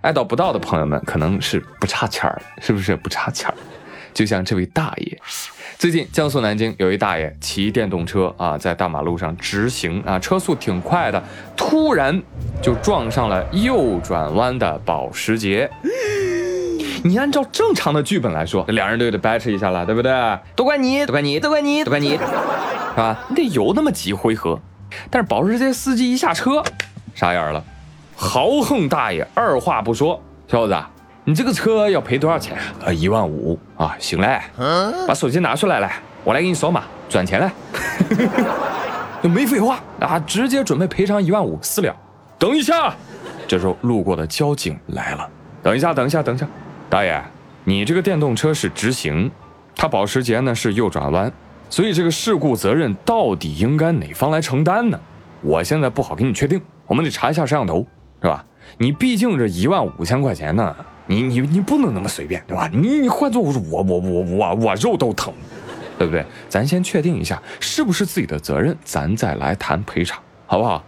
爱到不到的朋友们可能是不差钱儿，是不是不差钱儿？就像这位大爷，最近江苏南京有一大爷骑电动车啊，在大马路上直行啊，车速挺快的，突然就撞上了右转弯的保时捷。你按照正常的剧本来说，这两人都得掰扯一下了，对不对？都怪你，都怪你，都怪你，都怪你，是吧？你得有那么几回合。但是保时捷司机一下车，傻眼了，豪横大爷二话不说，小伙子，你这个车要赔多少钱啊？呃，一万五啊，行嘞，把手机拿出来来，我来给你扫码转钱来。就没废话啊，直接准备赔偿一万五私了。等一下，这时候路过的交警来了。等一下，等一下，等一下。大爷，你这个电动车是直行，它保时捷呢是右转弯，所以这个事故责任到底应该哪方来承担呢？我现在不好给你确定，我们得查一下摄像头，是吧？你毕竟这一万五千块钱呢，你你你不能那么随便，对吧？你你换做我我我我我我肉都疼，对不对？咱先确定一下是不是自己的责任，咱再来谈赔偿，好不好？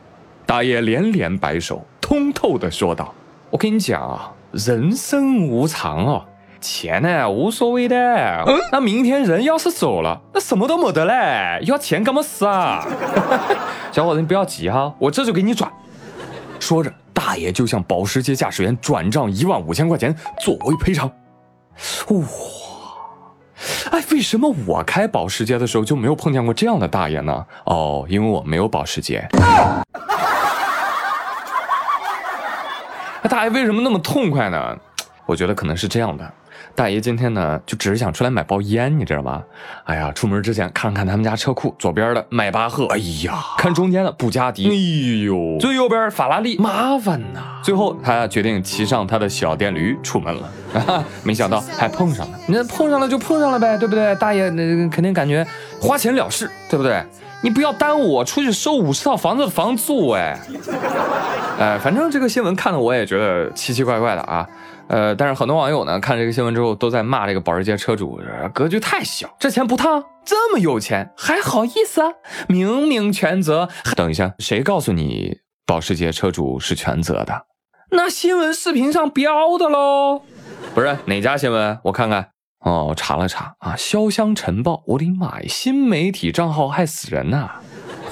大爷连连摆手，通透的说道：“我跟你讲啊。”人生无常哦，钱呢无所谓的。那明天人要是走了，那什么都没得嘞，要钱干么事啊？小伙子，你不要急哈，我这就给你转。说着，大爷就向保时捷驾驶员转账一万五千块钱作为赔偿。哇，哎，为什么我开保时捷的时候就没有碰见过这样的大爷呢？哦，因为我没有保时捷。那大爷为什么那么痛快呢？我觉得可能是这样的，大爷今天呢就只是想出来买包烟，你知道吗？哎呀，出门之前看了看他们家车库，左边的迈巴赫，哎呀，看中间的布加迪，哎呦，最右边法拉利，麻烦呐。最后他决定骑上他的小电驴出门了，啊 没想到还碰上了。那碰上了就碰上了呗，对不对？大爷那肯定感觉花钱了事，对不对？你不要耽误我出去收五十套房子的房租哎，哎，反正这个新闻看的我也觉得奇奇怪怪的啊，呃，但是很多网友呢看这个新闻之后都在骂这个保时捷车主格局太小，这钱不烫，这么有钱还好意思啊？明明全责。等一下，谁告诉你保时捷车主是全责的？那新闻视频上标的喽，不是哪家新闻？我看看。哦，查了查啊，《潇湘晨报》，我的妈呀，新媒体账号害死人呐！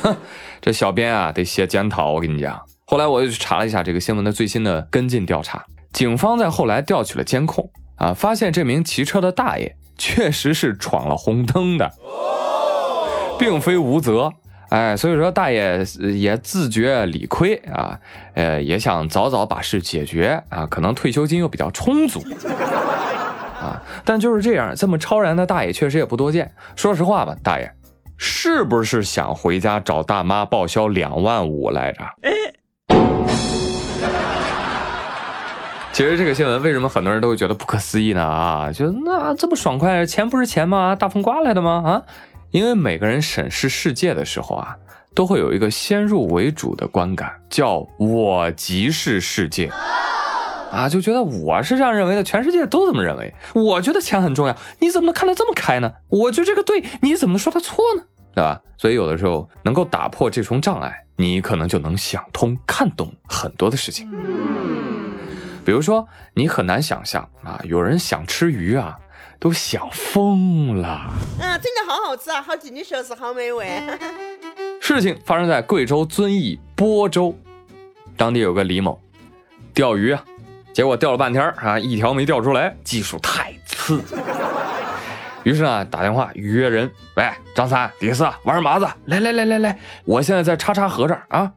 哼，这小编啊得写检讨，我跟你讲。后来我又去查了一下这个新闻的最新的跟进调查，警方在后来调取了监控啊，发现这名骑车的大爷确实是闯了红灯的，并非无责。哎，所以说大爷也自觉理亏啊，呃，也想早早把事解决啊，可能退休金又比较充足。啊，但就是这样，这么超然的大爷确实也不多见。说实话吧，大爷，是不是想回家找大妈报销两万五来着？其实这个新闻为什么很多人都会觉得不可思议呢？啊，就那这么爽快，钱不是钱吗？大风刮来的吗？啊，因为每个人审视世界的时候啊，都会有一个先入为主的观感，叫我即是世界。啊，就觉得我是这样认为的，全世界都这么认为。我觉得钱很重要，你怎么能看得这么开呢？我觉得这个对，你怎么能说他错呢？对吧？所以有的时候能够打破这重障碍，你可能就能想通、看懂很多的事情。比如说，你很难想象啊，有人想吃鱼啊，都想疯了。啊，真的好好吃啊，好进去确实好美味。事情发生在贵州遵义播州，当地有个李某，钓鱼啊。结果钓了半天啊，一条没钓出来，技术太次。于是呢，打电话约人，喂，张三、李四，玩什么子？来来来来来，我现在在叉叉河这儿啊。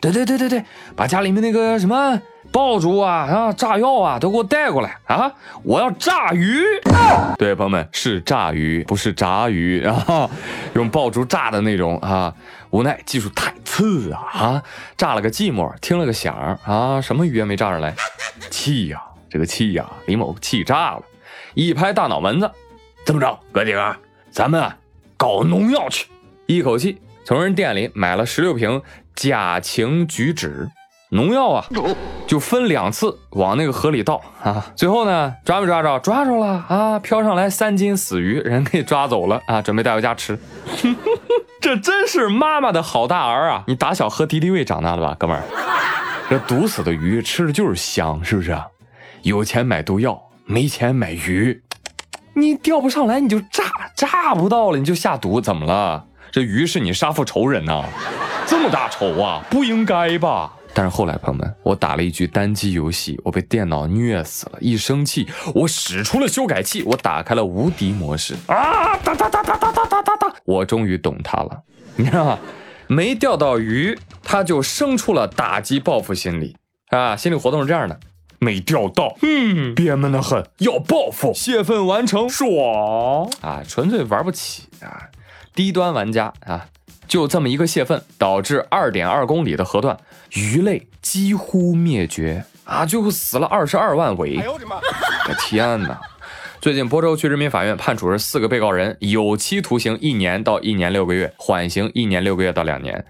对对对对对，把家里面那个什么爆竹啊、啊炸药啊都给我带过来啊！我要炸鱼。对，朋友们，是炸鱼，不是炸鱼啊，用爆竹炸的那种啊。无奈技术太次啊啊！炸了个寂寞，听了个响啊，什么鱼也没炸上来，气呀！这个气呀！李某气炸了，一拍大脑门子，这么着，哥几个，咱们搞农药去！一口气从人店里买了十六瓶甲腈菊酯。农药啊，就分两次往那个河里倒啊。最后呢，抓没抓着？抓着了啊！飘上来三斤死鱼，人给抓走了啊，准备带回家吃。这真是妈妈的好大儿啊！你打小喝敌敌畏长大的吧，哥们儿？这毒死的鱼吃的就是香，是不是？有钱买毒药，没钱买鱼。你钓不上来，你就炸，炸不到了你就下毒，怎么了？这鱼是你杀父仇人呐，这么大仇啊，不应该吧？但是后来朋友们，我打了一局单机游戏，我被电脑虐死了。一生气，我使出了修改器，我打开了无敌模式啊！哒哒哒哒哒哒哒哒哒！我终于懂他了，你知道吗？没钓到鱼，他就生出了打击报复心理啊！心理活动是这样的。没钓到，嗯，憋闷的很，要报复，泄愤完成，爽啊！纯粹玩不起啊，低端玩家啊，就这么一个泄愤，导致二点二公里的河段鱼类几乎灭绝啊，最后死了二十二万尾。哎呦我的妈！天哪！最近播州区人民法院判处是四个被告人有期徒刑一年到一年六个月，缓刑一年六个月到两年。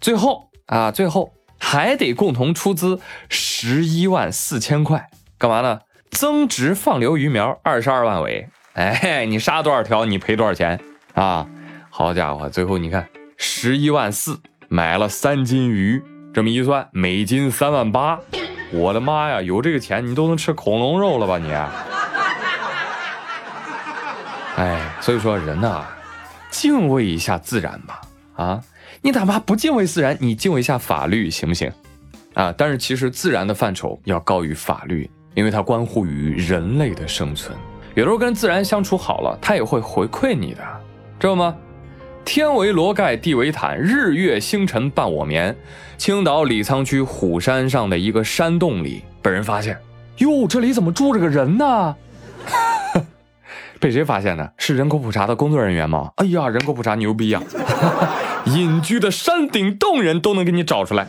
最后啊，最后。还得共同出资十一万四千块，干嘛呢？增值放流鱼苗二十二万尾。哎，你杀多少条，你赔多少钱啊？好家伙，最后你看十一万四买了三斤鱼，这么一算，每斤三万八。我的妈呀，有这个钱你都能吃恐龙肉了吧你？哎，所以说人呐，敬畏一下自然吧，啊。你哪怕不敬畏自然，你敬畏一下法律行不行？啊！但是其实自然的范畴要高于法律，因为它关乎于人类的生存。有时候跟自然相处好了，它也会回馈你的，知道吗？天为罗盖，地为毯，日月星辰伴我眠。青岛李沧区虎山上的一个山洞里被人发现，哟，这里怎么住着个人呢？被谁发现的？是人口普查的工作人员吗？哎呀，人口普查牛逼呀！隐居的山顶洞人都能给你找出来，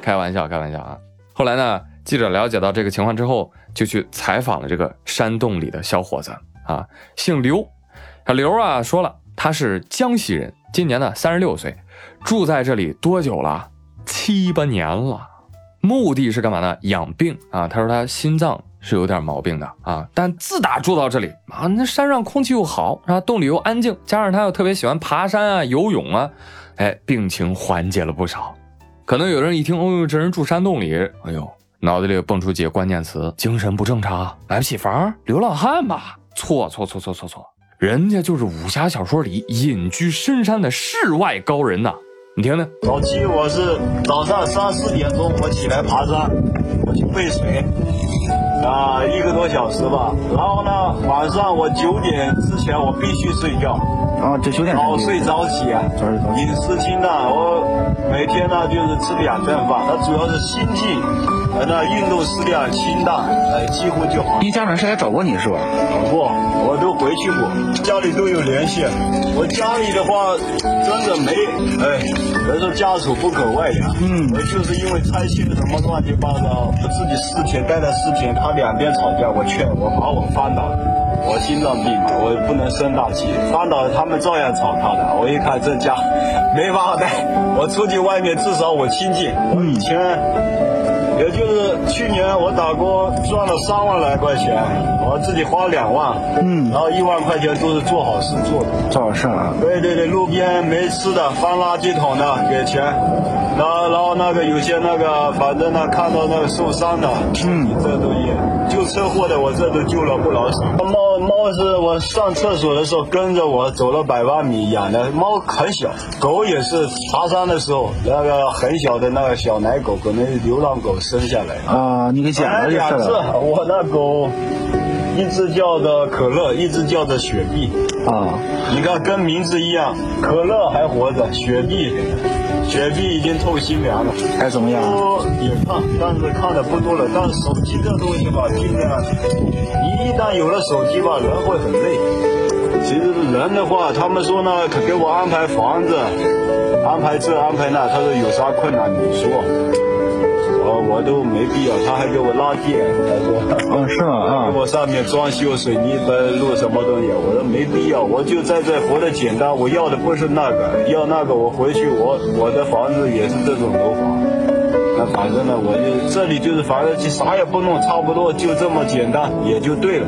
开玩笑，开玩笑啊！后来呢，记者了解到这个情况之后，就去采访了这个山洞里的小伙子啊，姓刘，小刘啊说了，他是江西人，今年呢三十六岁，住在这里多久了？七八年了，目的是干嘛呢？养病啊！他说他心脏是有点毛病的啊，但自打住到这里啊，那山上空气又好，啊，洞里又安静，加上他又特别喜欢爬山啊、游泳啊。哎，病情缓解了不少。可能有人一听，哦呦，这人住山洞里，哎呦，脑子里蹦出几个关键词：精神不正常，买不起房，流浪汉吧？错错错错错错，人家就是武侠小说里隐居深山的世外高人呐！你听听，早期我是早上三四点钟我起来爬山，我去背水。啊，一个多小时吧。然后呢，晚上我九点之前我必须睡觉。啊，这九点。早睡早起啊。饮食清淡，我每天呢就是吃两顿饭。它主要是心静，那运动适量，清淡，哎，几乎就好。你家人是来找过你是吧？找过，我都回去过，家里都有联系。我家里的话真的没，哎，人说家丑不可外扬。嗯。我就是因为拆迁什么乱七八糟，我自己四天待了四天，他。两边吵架，我劝我把我翻倒，我心脏病嘛，我不能生大气，翻倒他们照样吵他的。我一看这家没法带，我出去外面至少我清静。我以前也就是去年我打工赚了三万来块钱，我自己花两万，嗯，然后一万块钱都是做好事做的，做好事啊。对对对，路边没吃的翻垃圾桶的给钱。然后，然后那个有些那个，反正呢，看到那个受伤的，嗯，这都也救车祸的，我这都救了不老少。猫猫是我上厕所的时候跟着我走了百八米养的，猫很小。狗也是爬山的时候，那个很小的那个小奶狗，可能流浪狗生下来啊，你给捡了两次，我那狗。一只叫的可乐，一只叫的雪碧啊！你看，跟名字一样，可乐还活着，雪碧，雪碧已经透心凉了，还怎么样？也看，但是看的不多了。但是手机这东西吧，尽量，你一旦有了手机吧，人会很累。其实人的话，他们说呢，给我安排房子，安排这安排那，他说有啥困难你说。我都没必要，他还给我拉电，他说，嗯，是吗？啊，给我上面装修水泥灯、路什么东西，我说没必要，我就在这活得简单，我要的不是那个，要那个我回去我我的房子也是这种楼房，那反正呢，我就这里就是反正就啥也不弄，差不多就这么简单也就对了，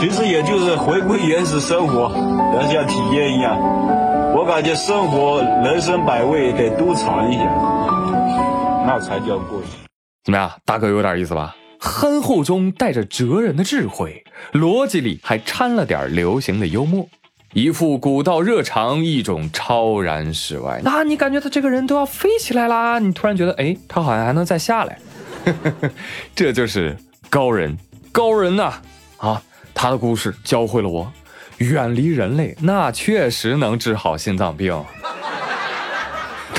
其实也就是回归原始生活，人像体验一样，我感觉生活人生百味得多尝一下，那才叫过瘾。怎么样，大哥有点意思吧？憨厚中带着哲人的智慧，逻辑里还掺了点流行的幽默，一副古道热肠，一种超然世外。那你感觉他这个人都要飞起来啦，你突然觉得，哎，他好像还能再下来。这就是高人，高人呐！啊，他的故事教会了我，远离人类，那确实能治好心脏病。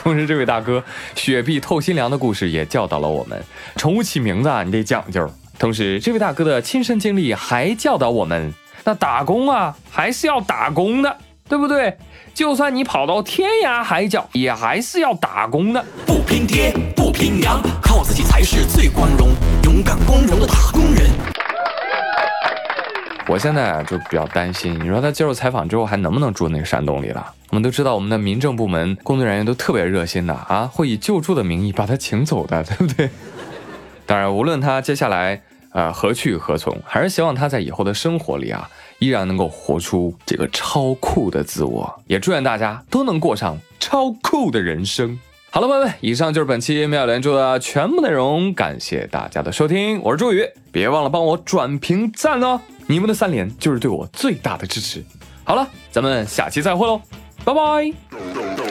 同时，这位大哥雪碧透心凉的故事也教导了我们，宠物起名字啊，你得讲究。同时，这位大哥的亲身经历还教导我们，那打工啊，还是要打工的，对不对？就算你跑到天涯海角，也还是要打工的。不拼爹，不拼娘，靠自己才是最光荣。勇敢光荣的打工人。我现在啊就比较担心，你说他接受采访之后还能不能住那个山洞里了？我们都知道，我们的民政部门工作人员都特别热心的啊，会以救助的名义把他请走的，对不对？当然，无论他接下来呃何去何从，还是希望他在以后的生活里啊，依然能够活出这个超酷的自我。也祝愿大家都能过上超酷的人生。好了，朋友们，以上就是本期妙连珠的全部内容，感谢大家的收听，我是朱宇，别忘了帮我转评赞哦，你们的三连就是对我最大的支持。好了，咱们下期再会喽，拜拜。